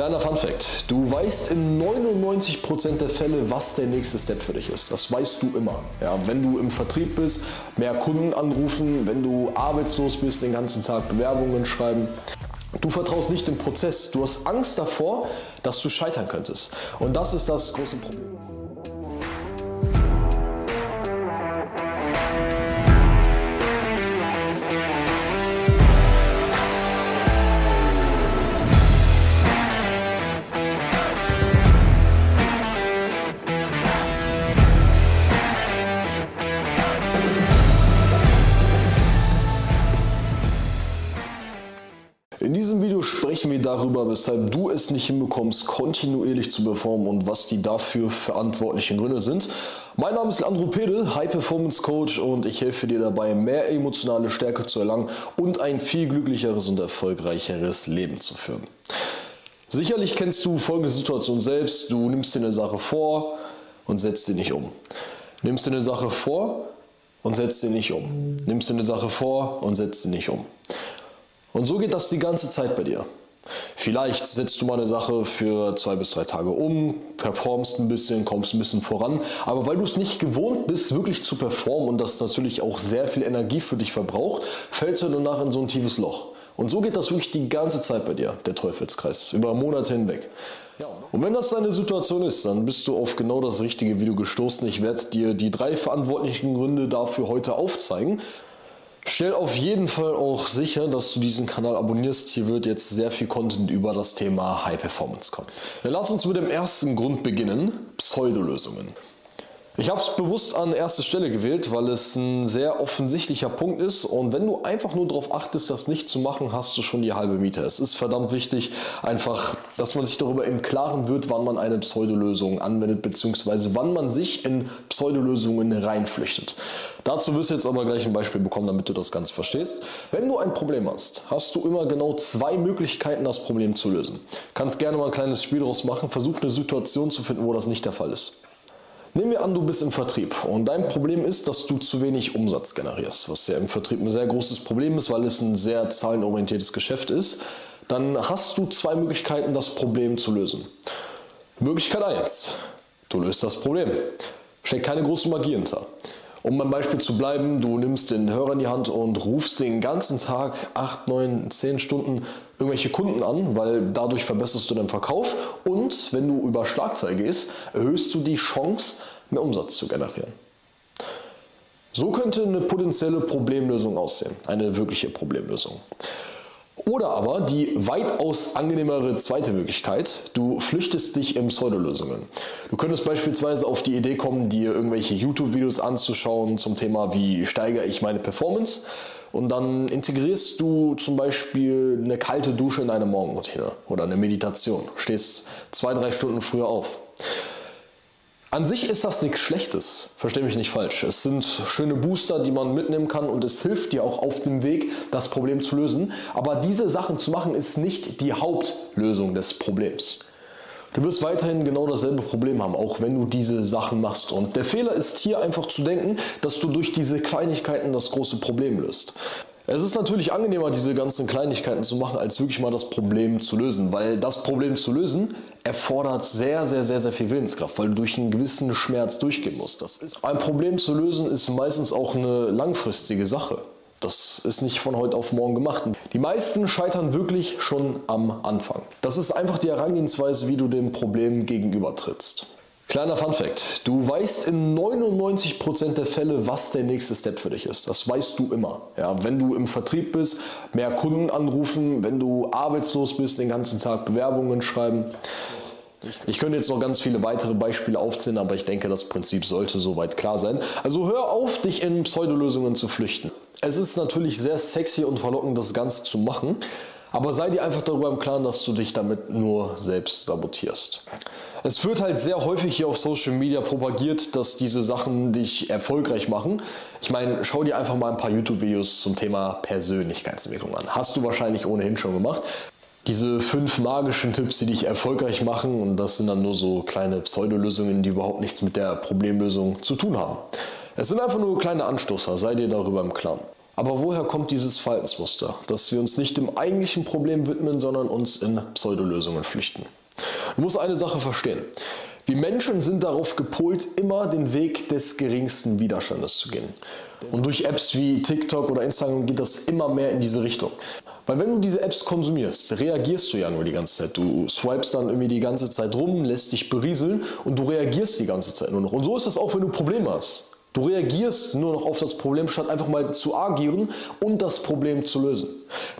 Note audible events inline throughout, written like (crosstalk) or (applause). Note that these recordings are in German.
Kleiner Fun Fact: Du weißt in 99% der Fälle, was der nächste Step für dich ist. Das weißt du immer. Ja, wenn du im Vertrieb bist, mehr Kunden anrufen, wenn du arbeitslos bist, den ganzen Tag Bewerbungen schreiben. Du vertraust nicht dem Prozess. Du hast Angst davor, dass du scheitern könntest. Und das ist das große Problem. Darüber, weshalb du es nicht hinbekommst, kontinuierlich zu performen und was die dafür verantwortlichen Gründe sind. Mein Name ist Leandro Pedel, High Performance Coach und ich helfe dir dabei, mehr emotionale Stärke zu erlangen und ein viel glücklicheres und erfolgreicheres Leben zu führen. Sicherlich kennst du folgende Situation selbst. Du nimmst dir eine Sache vor und setzt sie nicht um. Nimmst dir eine Sache vor und setzt sie nicht um. Nimmst dir eine Sache vor und setzt sie nicht um. Und so geht das die ganze Zeit bei dir. Vielleicht setzt du mal eine Sache für zwei bis drei Tage um, performst ein bisschen, kommst ein bisschen voran, aber weil du es nicht gewohnt bist, wirklich zu performen und das natürlich auch sehr viel Energie für dich verbraucht, fällst du danach in so ein tiefes Loch. Und so geht das wirklich die ganze Zeit bei dir, der Teufelskreis, über Monate hinweg. Und wenn das deine Situation ist, dann bist du auf genau das richtige Video gestoßen. Ich werde dir die drei verantwortlichen Gründe dafür heute aufzeigen. Stell auf jeden Fall auch sicher, dass du diesen Kanal abonnierst. Hier wird jetzt sehr viel Content über das Thema High Performance kommen. Dann lass uns mit dem ersten Grund beginnen: Pseudolösungen. Ich habe es bewusst an erste Stelle gewählt, weil es ein sehr offensichtlicher Punkt ist und wenn du einfach nur darauf achtest, das nicht zu machen, hast du schon die halbe Miete. Es ist verdammt wichtig, einfach, dass man sich darüber im Klaren wird, wann man eine Pseudolösung anwendet, beziehungsweise wann man sich in Pseudolösungen reinflüchtet. Dazu wirst du jetzt aber gleich ein Beispiel bekommen, damit du das Ganze verstehst. Wenn du ein Problem hast, hast du immer genau zwei Möglichkeiten, das Problem zu lösen. Kannst gerne mal ein kleines Spiel daraus machen, versuch eine Situation zu finden, wo das nicht der Fall ist. Nehmen wir an, du bist im Vertrieb und dein Problem ist, dass du zu wenig Umsatz generierst, was ja im Vertrieb ein sehr großes Problem ist, weil es ein sehr zahlenorientiertes Geschäft ist. Dann hast du zwei Möglichkeiten, das Problem zu lösen. Möglichkeit 1. Du löst das Problem. Steckt keine große Magie hinter. Um beim Beispiel zu bleiben, du nimmst den Hörer in die Hand und rufst den ganzen Tag 8, 9, 10 Stunden irgendwelche Kunden an, weil dadurch verbesserst du deinen Verkauf und wenn du über Schlagzeile gehst, erhöhst du die Chance, mehr Umsatz zu generieren. So könnte eine potenzielle Problemlösung aussehen, eine wirkliche Problemlösung. Oder aber die weitaus angenehmere zweite Möglichkeit, du flüchtest dich in Pseudolösungen. Du könntest beispielsweise auf die Idee kommen, dir irgendwelche YouTube-Videos anzuschauen zum Thema, wie steigere ich meine Performance. Und dann integrierst du zum Beispiel eine kalte Dusche in deine Morgenroutine oder eine Meditation. Stehst zwei, drei Stunden früher auf. An sich ist das nichts Schlechtes, verstehe mich nicht falsch. Es sind schöne Booster, die man mitnehmen kann und es hilft dir auch auf dem Weg, das Problem zu lösen. Aber diese Sachen zu machen, ist nicht die Hauptlösung des Problems. Du wirst weiterhin genau dasselbe Problem haben, auch wenn du diese Sachen machst. Und der Fehler ist hier einfach zu denken, dass du durch diese Kleinigkeiten das große Problem löst. Es ist natürlich angenehmer, diese ganzen Kleinigkeiten zu machen, als wirklich mal das Problem zu lösen, weil das Problem zu lösen erfordert sehr, sehr, sehr, sehr viel Willenskraft, weil du durch einen gewissen Schmerz durchgehen musst. Das ist ein Problem zu lösen ist meistens auch eine langfristige Sache. Das ist nicht von heute auf morgen gemacht. Die meisten scheitern wirklich schon am Anfang. Das ist einfach die Herangehensweise, wie du dem Problem gegenübertrittst. Kleiner Fun Fact: Du weißt in 99% der Fälle, was der nächste Step für dich ist. Das weißt du immer. Ja, wenn du im Vertrieb bist, mehr Kunden anrufen, wenn du arbeitslos bist, den ganzen Tag Bewerbungen schreiben. Ich könnte jetzt noch ganz viele weitere Beispiele aufzählen, aber ich denke, das Prinzip sollte soweit klar sein. Also hör auf, dich in Pseudolösungen zu flüchten. Es ist natürlich sehr sexy und verlockend, das Ganze zu machen, aber sei dir einfach darüber im Klaren, dass du dich damit nur selbst sabotierst. Es wird halt sehr häufig hier auf Social Media propagiert, dass diese Sachen dich erfolgreich machen. Ich meine, schau dir einfach mal ein paar YouTube-Videos zum Thema Persönlichkeitsentwicklung an. Hast du wahrscheinlich ohnehin schon gemacht. Diese fünf magischen Tipps, die dich erfolgreich machen, und das sind dann nur so kleine Pseudolösungen, die überhaupt nichts mit der Problemlösung zu tun haben. Es sind einfach nur kleine Anstoßer, sei dir darüber im Klaren. Aber woher kommt dieses Verhaltensmuster, dass wir uns nicht dem eigentlichen Problem widmen, sondern uns in Pseudolösungen flüchten? Du musst eine Sache verstehen. Wir Menschen sind darauf gepolt, immer den Weg des geringsten Widerstandes zu gehen. Und durch Apps wie TikTok oder Instagram geht das immer mehr in diese Richtung. Weil wenn du diese Apps konsumierst, reagierst du ja nur die ganze Zeit. Du swipest dann irgendwie die ganze Zeit rum, lässt dich berieseln und du reagierst die ganze Zeit nur noch. Und so ist das auch, wenn du Probleme hast. Du reagierst nur noch auf das Problem, statt einfach mal zu agieren und das Problem zu lösen.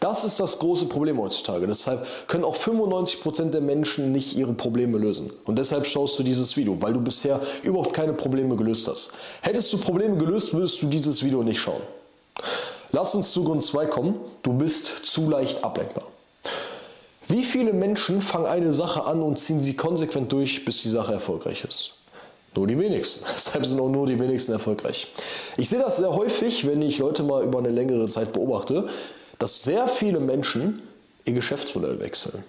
Das ist das große Problem heutzutage. Deshalb können auch 95% der Menschen nicht ihre Probleme lösen. Und deshalb schaust du dieses Video, weil du bisher überhaupt keine Probleme gelöst hast. Hättest du Probleme gelöst, würdest du dieses Video nicht schauen. Lass uns zu Grund 2 kommen. Du bist zu leicht ablenkbar. Wie viele Menschen fangen eine Sache an und ziehen sie konsequent durch, bis die Sache erfolgreich ist? Nur die wenigsten. (laughs) Deshalb sind auch nur die wenigsten erfolgreich. Ich sehe das sehr häufig, wenn ich Leute mal über eine längere Zeit beobachte, dass sehr viele Menschen ihr Geschäftsmodell wechseln.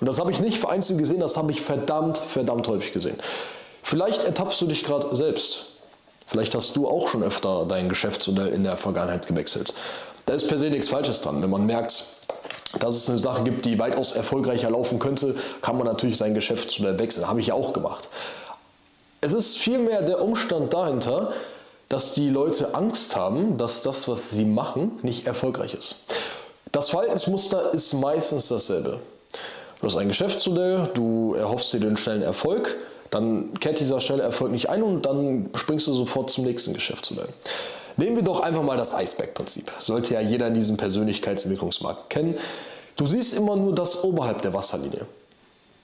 Und das habe ich nicht vereinzelt gesehen, das habe ich verdammt, verdammt häufig gesehen. Vielleicht ertappst du dich gerade selbst. Vielleicht hast du auch schon öfter dein Geschäftsmodell in der Vergangenheit gewechselt. Da ist per se nichts Falsches dran. Wenn man merkt, dass es eine Sache gibt, die weitaus erfolgreicher laufen könnte, kann man natürlich sein Geschäftsmodell wechseln. Habe ich ja auch gemacht. Es ist vielmehr der Umstand dahinter, dass die Leute Angst haben, dass das, was sie machen, nicht erfolgreich ist. Das Verhaltensmuster ist meistens dasselbe. Du hast ein Geschäftsmodell, du erhoffst dir den schnellen Erfolg, dann kehrt dieser schnelle Erfolg nicht ein und dann springst du sofort zum nächsten Geschäftsmodell. Nehmen wir doch einfach mal das Eisbergprinzip. Sollte ja jeder in diesem Persönlichkeitsentwicklungsmarkt kennen. Du siehst immer nur das oberhalb der Wasserlinie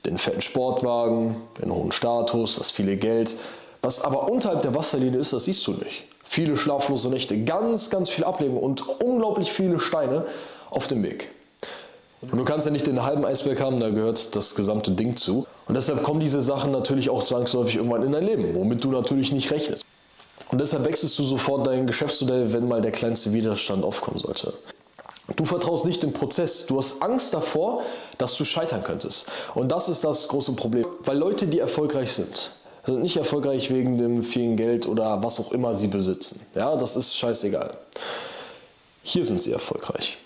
den fetten Sportwagen, den hohen Status, das viele Geld. Was aber unterhalb der Wasserlinie ist, das siehst du nicht. Viele schlaflose Nächte, ganz, ganz viel Ablehnung und unglaublich viele Steine auf dem Weg. Und du kannst ja nicht den halben Eisberg haben, da gehört das gesamte Ding zu. Und deshalb kommen diese Sachen natürlich auch zwangsläufig irgendwann in dein Leben, womit du natürlich nicht rechnest. Und deshalb wechselst du sofort dein Geschäftsmodell, wenn mal der kleinste Widerstand aufkommen sollte. Du vertraust nicht dem Prozess. Du hast Angst davor, dass du scheitern könntest. Und das ist das große Problem. Weil Leute, die erfolgreich sind, sind nicht erfolgreich wegen dem vielen Geld oder was auch immer sie besitzen. Ja, das ist scheißegal. Hier sind sie erfolgreich.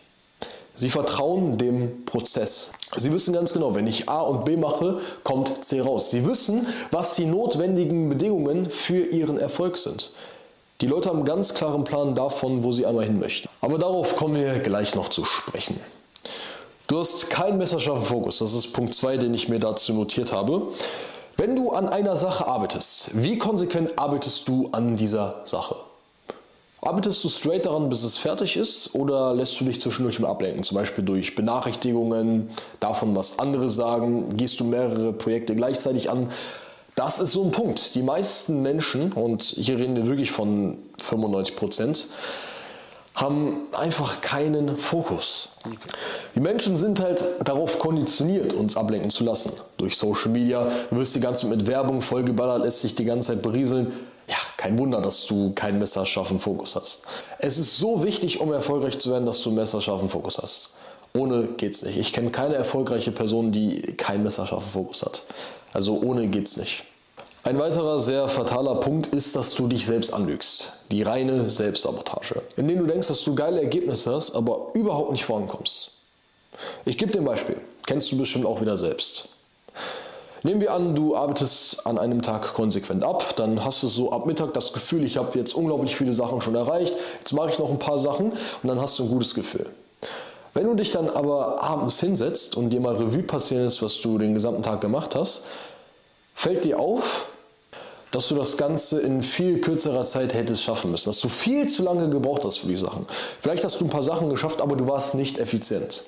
Sie vertrauen dem Prozess. Sie wissen ganz genau, wenn ich A und B mache, kommt C raus. Sie wissen, was die notwendigen Bedingungen für ihren Erfolg sind. Die Leute haben einen ganz klaren Plan davon, wo sie einmal hin möchten. Aber darauf kommen wir gleich noch zu sprechen. Du hast keinen messerscharfen Fokus. Das ist Punkt 2, den ich mir dazu notiert habe. Wenn du an einer Sache arbeitest, wie konsequent arbeitest du an dieser Sache? Arbeitest du straight daran, bis es fertig ist, oder lässt du dich zwischendurch mal ablenken? Zum Beispiel durch Benachrichtigungen, davon, was andere sagen? Gehst du mehrere Projekte gleichzeitig an? Das ist so ein Punkt. Die meisten Menschen, und hier reden wir wirklich von 95 Prozent, haben einfach keinen Fokus. Die Menschen sind halt darauf konditioniert, uns ablenken zu lassen. Durch Social Media, du wirst die ganze Zeit mit Werbung vollgeballert, lässt sich die ganze Zeit berieseln. Ja, kein Wunder, dass du keinen messerscharfen Fokus hast. Es ist so wichtig, um erfolgreich zu werden, dass du einen messerscharfen Fokus hast. Ohne geht's nicht. Ich kenne keine erfolgreiche Person, die keinen messerscharfen Fokus hat. Also ohne geht's nicht. Ein weiterer sehr fataler Punkt ist, dass du dich selbst anlügst. Die reine Selbstsabotage. Indem du denkst, dass du geile Ergebnisse hast, aber überhaupt nicht vorankommst. Ich gebe dir ein Beispiel. Kennst du bestimmt auch wieder selbst. Nehmen wir an, du arbeitest an einem Tag konsequent ab, dann hast du so ab Mittag das Gefühl, ich habe jetzt unglaublich viele Sachen schon erreicht, jetzt mache ich noch ein paar Sachen und dann hast du ein gutes Gefühl. Wenn du dich dann aber abends hinsetzt und dir mal Revue passieren lässt, was du den gesamten Tag gemacht hast, fällt dir auf, dass du das Ganze in viel kürzerer Zeit hättest schaffen müssen, dass du viel zu lange gebraucht hast für die Sachen. Vielleicht hast du ein paar Sachen geschafft, aber du warst nicht effizient.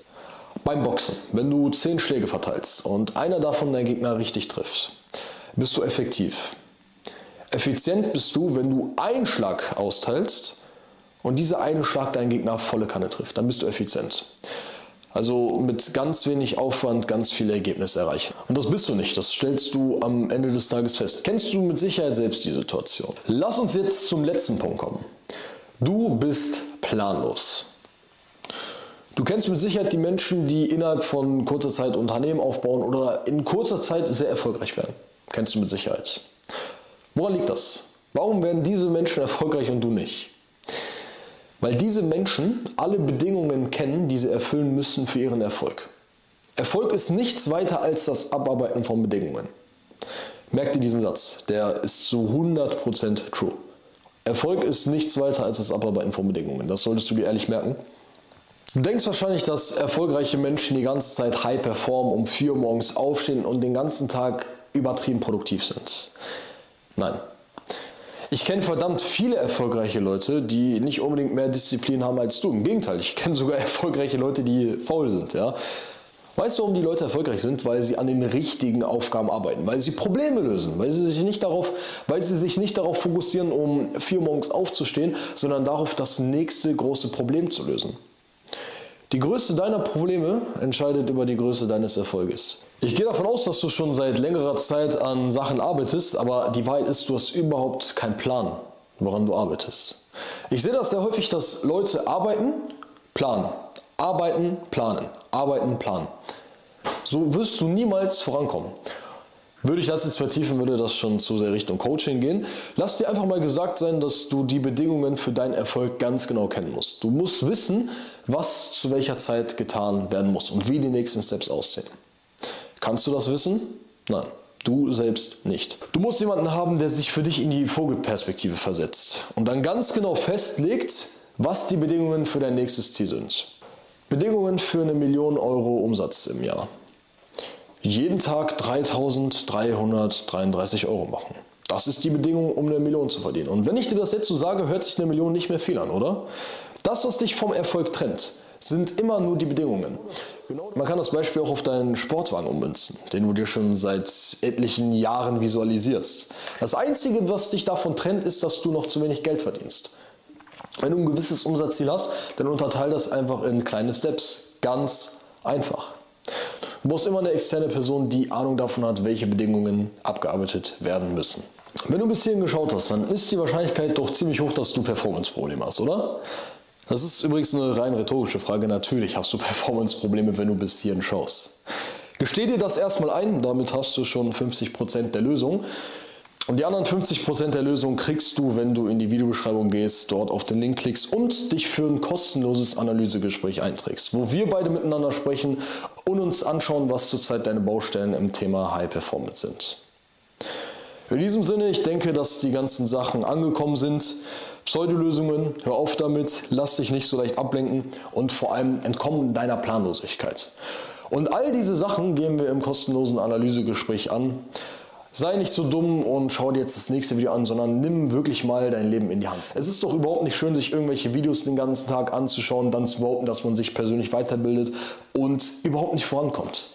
Beim Boxen, wenn du zehn Schläge verteilst und einer davon deinen Gegner richtig trifft, bist du effektiv. Effizient bist du, wenn du einen Schlag austeilst und dieser eine Schlag deinen Gegner volle Kanne trifft. Dann bist du effizient. Also mit ganz wenig Aufwand ganz viele Ergebnisse erreichen. Und das bist du nicht, das stellst du am Ende des Tages fest. Kennst du mit Sicherheit selbst die Situation. Lass uns jetzt zum letzten Punkt kommen. Du bist planlos. Du kennst mit Sicherheit die Menschen, die innerhalb von kurzer Zeit Unternehmen aufbauen oder in kurzer Zeit sehr erfolgreich werden. Kennst du mit Sicherheit. Woran liegt das? Warum werden diese Menschen erfolgreich und du nicht? Weil diese Menschen alle Bedingungen kennen, die sie erfüllen müssen für ihren Erfolg. Erfolg ist nichts weiter als das Abarbeiten von Bedingungen. Merkt ihr diesen Satz? Der ist zu 100% true. Erfolg ist nichts weiter als das Abarbeiten von Bedingungen. Das solltest du dir ehrlich merken. Du denkst wahrscheinlich, dass erfolgreiche Menschen die ganze Zeit high performen, um 4 Uhr morgens aufstehen und den ganzen Tag übertrieben produktiv sind. Nein. Ich kenne verdammt viele erfolgreiche Leute, die nicht unbedingt mehr Disziplin haben als du. Im Gegenteil, ich kenne sogar (laughs) erfolgreiche Leute, die faul sind. Ja? Weißt du, warum die Leute erfolgreich sind? Weil sie an den richtigen Aufgaben arbeiten, weil sie Probleme lösen, weil sie sich nicht darauf, weil sie sich nicht darauf fokussieren, um vier morgens aufzustehen, sondern darauf, das nächste große Problem zu lösen. Die Größe deiner Probleme entscheidet über die Größe deines Erfolges. Ich gehe davon aus, dass du schon seit längerer Zeit an Sachen arbeitest, aber die Wahrheit ist, du hast überhaupt keinen Plan, woran du arbeitest. Ich sehe das sehr häufig, dass Leute arbeiten, planen, arbeiten, planen, arbeiten, planen. So wirst du niemals vorankommen. Würde ich das jetzt vertiefen, würde das schon zu sehr Richtung Coaching gehen. Lass dir einfach mal gesagt sein, dass du die Bedingungen für deinen Erfolg ganz genau kennen musst. Du musst wissen, was zu welcher Zeit getan werden muss und wie die nächsten Steps aussehen. Kannst du das wissen? Nein. Du selbst nicht. Du musst jemanden haben, der sich für dich in die Vogelperspektive versetzt und dann ganz genau festlegt, was die Bedingungen für dein nächstes Ziel sind. Bedingungen für eine Million Euro Umsatz im Jahr. Jeden Tag 3333 Euro machen. Das ist die Bedingung, um eine Million zu verdienen. Und wenn ich dir das jetzt so sage, hört sich eine Million nicht mehr viel an, oder? Das, was dich vom Erfolg trennt, sind immer nur die Bedingungen. Man kann das Beispiel auch auf deinen Sportwagen ummünzen, den du dir schon seit etlichen Jahren visualisierst. Das Einzige, was dich davon trennt, ist, dass du noch zu wenig Geld verdienst. Wenn du ein gewisses Umsatzziel hast, dann unterteil das einfach in kleine Steps. Ganz einfach. Du brauchst immer eine externe Person, die Ahnung davon hat, welche Bedingungen abgearbeitet werden müssen. Wenn du bis hierhin geschaut hast, dann ist die Wahrscheinlichkeit doch ziemlich hoch, dass du Performance-Probleme hast, oder? Das ist übrigens eine rein rhetorische Frage. Natürlich hast du (laughs) Performance-Probleme, wenn du bis hierhin schaust. Gesteh dir das erstmal ein, damit hast du schon 50% der Lösung. Und die anderen 50% der Lösung kriegst du, wenn du in die Videobeschreibung gehst, dort auf den Link klickst und dich für ein kostenloses Analysegespräch einträgst, wo wir beide miteinander sprechen und uns anschauen, was zurzeit deine Baustellen im Thema High Performance sind. In diesem Sinne, ich denke, dass die ganzen Sachen angekommen sind. Pseudolösungen, hör auf damit, lass dich nicht so leicht ablenken und vor allem entkommen deiner Planlosigkeit. Und all diese Sachen gehen wir im kostenlosen Analysegespräch an. Sei nicht so dumm und schau dir jetzt das nächste Video an, sondern nimm wirklich mal dein Leben in die Hand. Es ist doch überhaupt nicht schön, sich irgendwelche Videos den ganzen Tag anzuschauen, dann zu behaupten, dass man sich persönlich weiterbildet und überhaupt nicht vorankommt.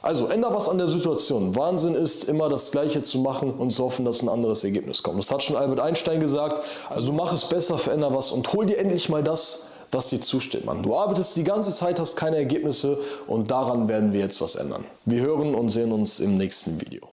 Also änder was an der Situation. Wahnsinn ist, immer das Gleiche zu machen und zu hoffen, dass ein anderes Ergebnis kommt. Das hat schon Albert Einstein gesagt. Also mach es besser, veränder was und hol dir endlich mal das, was dir zusteht, Mann. Du arbeitest die ganze Zeit, hast keine Ergebnisse und daran werden wir jetzt was ändern. Wir hören und sehen uns im nächsten Video.